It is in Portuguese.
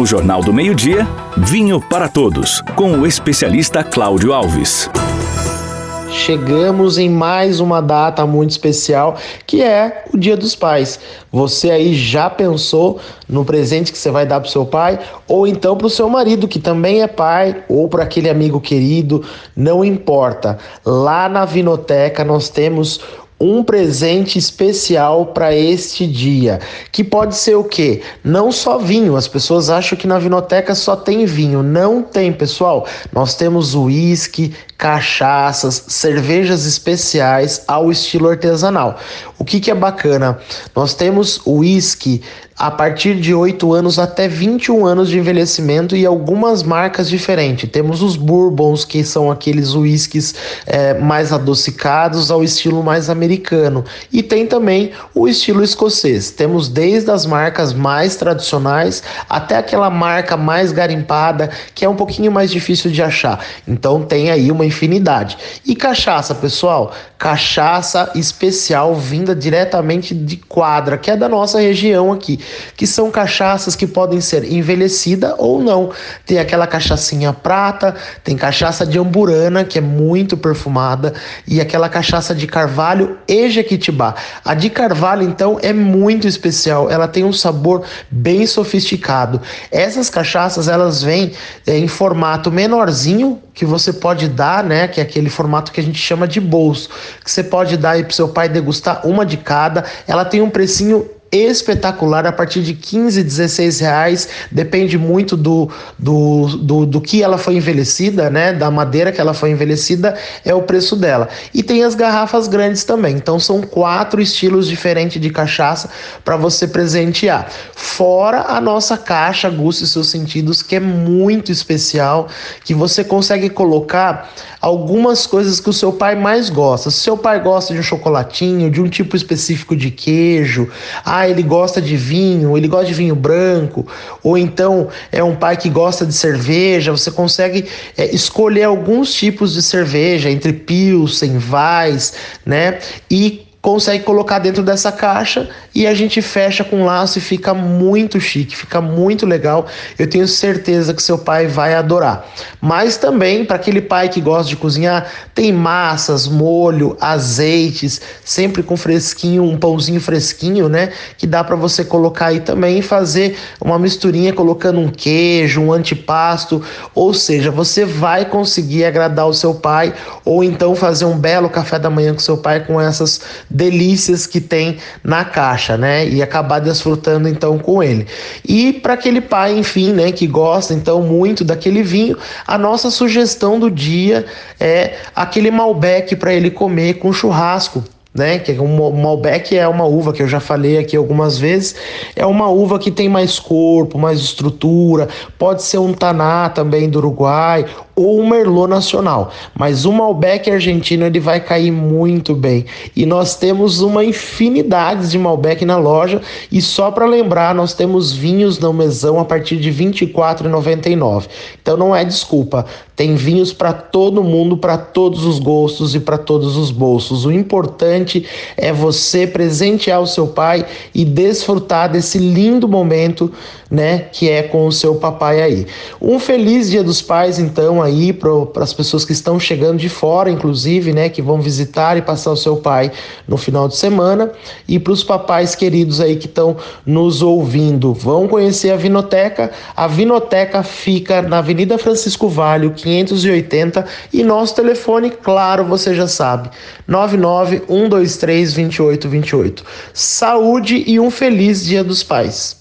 No Jornal do Meio-Dia, Vinho para Todos, com o especialista Cláudio Alves. Chegamos em mais uma data muito especial, que é o Dia dos Pais. Você aí já pensou no presente que você vai dar para seu pai ou então para o seu marido, que também é pai, ou para aquele amigo querido, não importa. Lá na Vinoteca nós temos um presente especial para este dia, que pode ser o quê? Não só vinho. As pessoas acham que na vinoteca só tem vinho. Não tem, pessoal. Nós temos uísque, cachaças, cervejas especiais ao estilo artesanal. O que, que é bacana? Nós temos uísque a partir de 8 anos até 21 anos de envelhecimento e algumas marcas diferentes. Temos os bourbons, que são aqueles uísques é, mais adocicados ao estilo mais americano. E tem também o estilo escocês. Temos desde as marcas mais tradicionais até aquela marca mais garimpada, que é um pouquinho mais difícil de achar. Então tem aí uma infinidade. E cachaça, pessoal? Cachaça especial vinda diretamente de Quadra, que é da nossa região aqui que são cachaças que podem ser envelhecida ou não. Tem aquela cachaçinha prata, tem cachaça de amburana, que é muito perfumada, e aquela cachaça de carvalho e jequitibá. A de carvalho, então, é muito especial, ela tem um sabor bem sofisticado. Essas cachaças, elas vêm é, em formato menorzinho, que você pode dar, né, que é aquele formato que a gente chama de bolso, que você pode dar aí pro seu pai degustar uma de cada. Ela tem um precinho espetacular a partir de 15, 16 reais, depende muito do, do, do, do, que ela foi envelhecida, né? Da madeira que ela foi envelhecida, é o preço dela. E tem as garrafas grandes também. Então são quatro estilos diferentes de cachaça para você presentear. Fora a nossa caixa Guste Seus Sentidos, que é muito especial, que você consegue colocar algumas coisas que o seu pai mais gosta. Se seu pai gosta de um chocolatinho, de um tipo específico de queijo, ah, ele gosta de vinho, ele gosta de vinho branco, ou então é um pai que gosta de cerveja, você consegue é, escolher alguns tipos de cerveja, entre Pilsen, Weiss, né? E consegue colocar dentro dessa caixa e a gente fecha com laço e fica muito chique, fica muito legal. Eu tenho certeza que seu pai vai adorar. Mas também para aquele pai que gosta de cozinhar, tem massas, molho, azeites, sempre com fresquinho, um pãozinho fresquinho, né? Que dá para você colocar aí também e fazer uma misturinha colocando um queijo, um antipasto, ou seja, você vai conseguir agradar o seu pai ou então fazer um belo café da manhã com seu pai com essas delícias que tem na caixa, né? E acabar desfrutando então com ele. E para aquele pai, enfim, né, que gosta então muito daquele vinho, a nossa sugestão do dia é aquele Malbec para ele comer com churrasco né? Que é um Malbec é uma uva que eu já falei aqui algumas vezes, é uma uva que tem mais corpo, mais estrutura, pode ser um Taná também do Uruguai ou um Merlot nacional, mas o Malbec argentino ele vai cair muito bem. E nós temos uma infinidade de Malbec na loja e só para lembrar, nós temos vinhos no mesão a partir de R$ 24,99. Então não é desculpa, tem vinhos para todo mundo, para todos os gostos e para todos os bolsos. O importante é você presentear o seu pai e desfrutar desse lindo momento, né, que é com o seu papai aí. Um feliz Dia dos Pais então aí para as pessoas que estão chegando de fora, inclusive, né, que vão visitar e passar o seu pai no final de semana e para os papais queridos aí que estão nos ouvindo. Vão conhecer a Vinoteca. A Vinoteca fica na Avenida Francisco Vale, 580 e nosso telefone, claro, você já sabe, 99 123 2828. Saúde e um feliz Dia dos Pais.